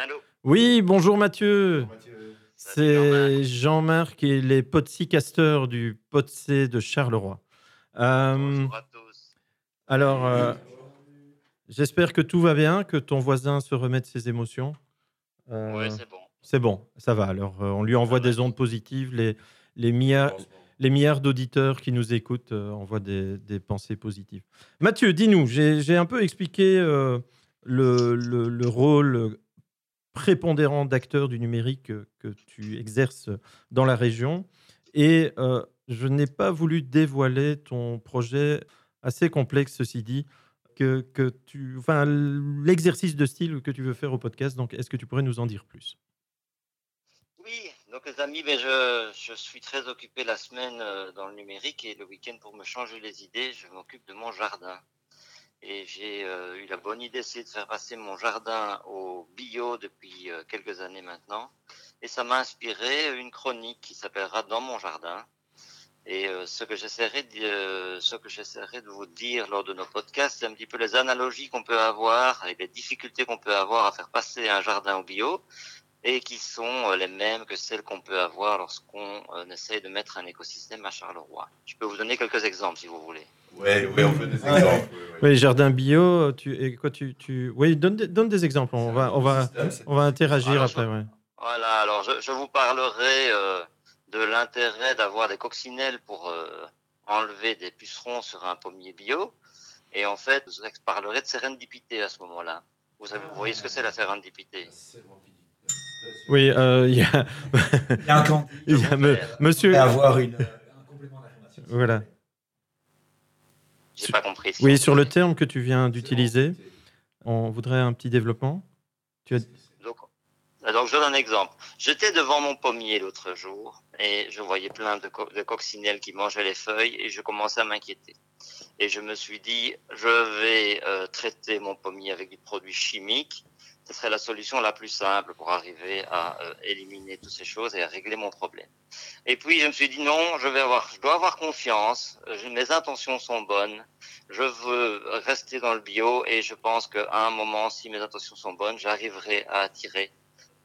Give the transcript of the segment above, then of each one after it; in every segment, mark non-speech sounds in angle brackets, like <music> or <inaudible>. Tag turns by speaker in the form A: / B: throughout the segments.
A: Allô
B: Oui, bonjour Mathieu.
C: Mathieu.
B: C'est Jean-Marc et les podcasters du Podc de Charleroi. Euh,
A: Bonjour à tous.
B: alors, euh, j'espère que tout va bien, que ton voisin se remet de ses émotions. Euh,
A: c'est bon.
B: c'est bon, ça va. Alors, on lui envoie des ondes positives. Les, les, milliards, les milliards d'auditeurs qui nous écoutent envoient des, des pensées positives. Mathieu, dis-nous, j'ai un peu expliqué le, le- le rôle prépondérant d'acteur du numérique que, que tu exerces dans la région. Et euh, je n'ai pas voulu dévoiler ton projet assez complexe, ceci dit, que, que tu, enfin, l'exercice de style que tu veux faire au podcast. Donc, est-ce que tu pourrais nous en dire plus?
A: Oui, donc les amis, ben, je, je suis très occupé la semaine euh, dans le numérique et le week-end pour me changer les idées, je m'occupe de mon jardin. Et j'ai euh, eu la bonne idée d'essayer de faire passer mon jardin au depuis euh, quelques années maintenant. Et ça m'a inspiré une chronique qui s'appellera Dans mon jardin. Et euh, ce que j'essaierai de, euh, ce que j'essaierai de vous dire lors de nos podcasts, c'est un petit peu les analogies qu'on peut avoir et les difficultés qu'on peut avoir à faire passer un jardin au bio et qui sont les mêmes que celles qu'on peut avoir lorsqu'on essaye de mettre un écosystème à Charleroi. Je peux vous donner quelques exemples si vous voulez.
C: Ouais, ouais, on veut des exemples. ouais, ouais.
B: Oui, jardin bio, tu, et quoi, tu, tu... Oui, donne, des- donne des exemples. On va, on va,
C: Système,
B: on va interagir
A: Alors,
B: après. ouais.
A: Voilà, alors je, je vous parlerai euh, de l'intérêt d'avoir des coccinelles pour euh, enlever des pucerons sur un pommier bio. Et en fait, je vous parlerai de sérendipité à ce moment-là. Vous, savez, vous voyez ce que c'est la sérendipité?
B: Oui, euh, il y a,
D: Il y a un camp. <laughs>
B: il y a me- monsieur.
D: Avoir une, un complément d'information.
B: Voilà.
A: J'ai pas compris. si
B: Oui, sur le terme que tu viens d'utiliser, on voudrait un petit développement. Tu as...
A: Donc, donc, je donne un exemple. J'étais devant mon pommier l'autre jour et je voyais plein de, co- de coccinelles qui mangeaient les feuilles et je commençais à m'inquiéter. Et je me suis dit, je vais euh, traiter mon pommier avec des produits chimiques. Ce serait la solution la plus simple pour arriver à euh, éliminer toutes ces choses et à régler mon problème. Et puis je me suis dit non, je vais avoir, je dois avoir confiance. Mes intentions sont bonnes. Je veux rester dans le bio et je pense qu'à un moment, si mes intentions sont bonnes, j'arriverai à attirer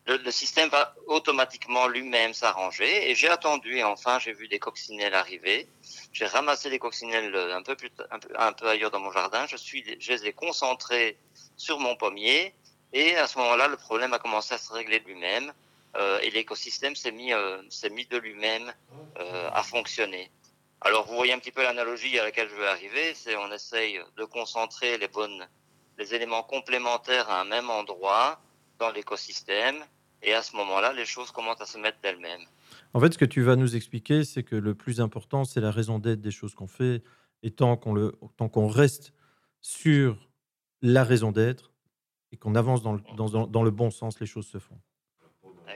A: le, système va automatiquement lui-même s'arranger. Et j'ai attendu et enfin j'ai vu des coccinelles arriver. J'ai ramassé les coccinelles euh, un peu, plus, un peu ailleurs dans mon jardin. Je, suis, je les ai concentrées sur mon pommier. Et à ce moment-là, le problème a commencé à se régler de lui-même. Euh, et l'écosystème s'est mis, euh, mis de lui-même euh, à fonctionner. Alors vous voyez un petit peu l'analogie à laquelle je veux arriver. C'est on essaye de concentrer les bonnes, les éléments complémentaires à un même endroit dans l'écosystème. Et à ce moment-là, les choses commencent à se mettre d'elles-mêmes.
B: En fait, ce que tu vas nous expliquer, c'est que le plus important, c'est la raison d'être des choses qu'on fait. Et tant qu'on le, tant qu'on reste sur la raison d'être et qu'on avance dans le, dans, dans- dans le bon sens, les choses se font.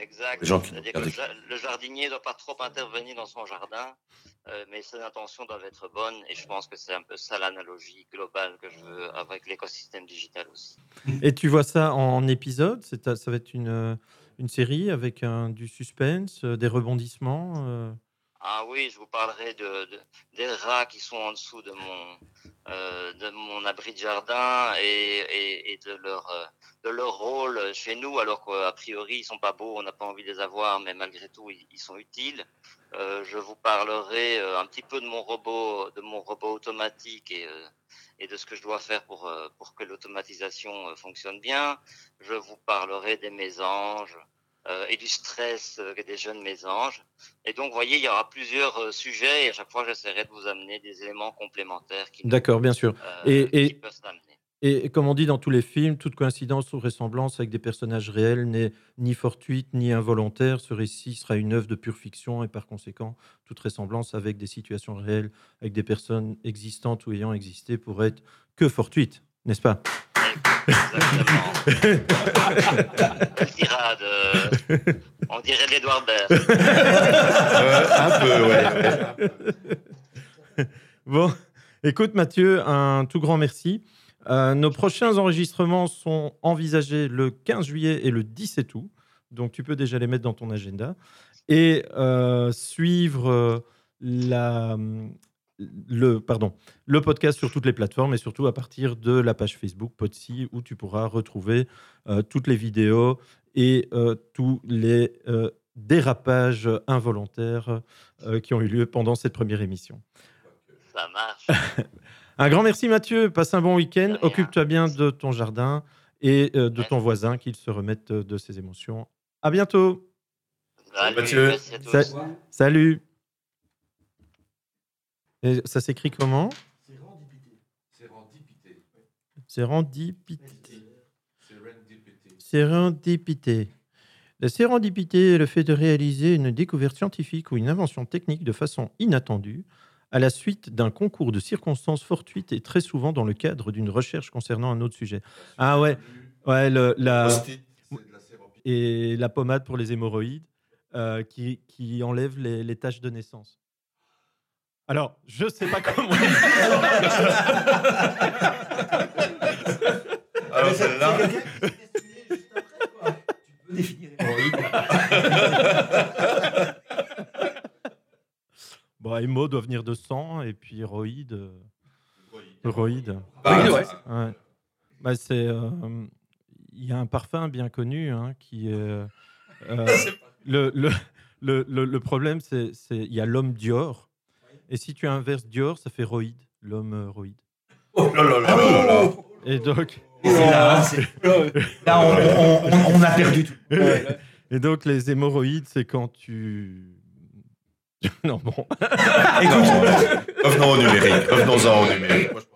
A: Exact. C'est-à-dire que le, jardinier ne doit pas trop intervenir dans son jardin, euh, mais ses intentions doivent être bonnes. Et je pense que c'est un peu ça l'analogie globale que je veux avec l'écosystème digital aussi.
B: Et tu vois ça en épisode? Ça va être une, euh, une série avec un, du suspense, euh, des rebondissements euh,
A: Ah oui, je vous parlerai de, de- des rats qui sont en dessous de mon euh, de mon abri de jardin et, et, et de leur euh, de leur rôle chez nous, alors qu'a priori ils sont pas beaux, on n'a pas envie de les avoir, mais malgré tout ils, sont utiles. Euh, je vous parlerai euh, un petit peu de mon robot de mon robot automatique et euh, et de ce que je dois faire pour euh, pour que l'automatisation fonctionne bien. Je vous parlerai des mésanges. Euh, et du stress euh, des jeunes mésanges. Et donc, vous voyez, il y aura plusieurs euh, sujets et à chaque fois, j'essaierai de vous amener des éléments complémentaires qui,
B: D'accord, bien sûr. Et-
A: qui
B: et-
A: peuvent s'amener.
B: Et comme on dit dans tous les films, toute coïncidence ou ressemblance avec des personnages réels n'est ni fortuite ni involontaire. Ce récit sera une œuvre de pure fiction et par conséquent, toute ressemblance avec des situations réelles, avec des personnes existantes ou ayant existé pourrait être que fortuite, n'est-ce pas?
A: Exactement. Quelle tirade. euh, on dirait l'Edouard Baird. <laughs>
C: Euh, un peu, ouais.
B: Bon, écoute Mathieu, un tout grand merci. Euh, nos prochains enregistrements sont envisagés le 15 juillet et le 17 août. Donc tu peux déjà les mettre dans ton agenda. Et euh, suivre euh, la, le, pardon, le podcast sur toutes les plateformes et surtout à partir de la page Facebook Podsy où tu pourras retrouver euh, toutes les vidéos et euh, tous les euh, dérapages involontaires euh, qui ont eu lieu pendant cette première émission.
A: Ça marche. <laughs>
B: Un grand merci Mathieu, passe un bon week-end, occupe-toi bien de ton jardin et euh, de ton voisin qu'il se remette de ses émotions. À bientôt.
A: Salut,
C: Mathieu.
A: merci à tous.
B: Ça- Salut. Et ça s'écrit comment. Sérendipité.
C: Sérendipité.
B: Sérendipité. La sérendipité est le fait de réaliser une découverte scientifique ou une invention technique de façon inattendue à la suite d'un concours de circonstances fortuites et très souvent dans le cadre d'une recherche concernant un autre sujet. Ah ouais, ouais, le- la, et la pommade pour les hémorroïdes euh, qui, qui enlève les, les taches de naissance. Alors, je sais pas comment.
C: Alors celle-là.
D: Tu peux définir hémorroïde. <laughs>
B: bon, hémo doit venir de sang et puis héroïde. euh, héroïde.
C: Bah,
D: Oui, ouais.
B: Ouais. Bah, c'est. euh, Il y a un parfum bien connu hein, qui est. euh, <laughs> euh, le, le, le, le- le problème, c'est c'est- il y a l'homme Dior. Et si tu inverses Dior, ça fait roïde, l'homme euh, roïde.
C: Oh là là là là là là.
B: Et donc,
D: Et c'est là, là, on, on- on- on a perdu tout.
B: et donc, les hémorroïdes, c'est quand tu. <laughs> non, bon.
D: Écoute,
C: Revenons au numérique. Revenons-en au numérique. Moi, je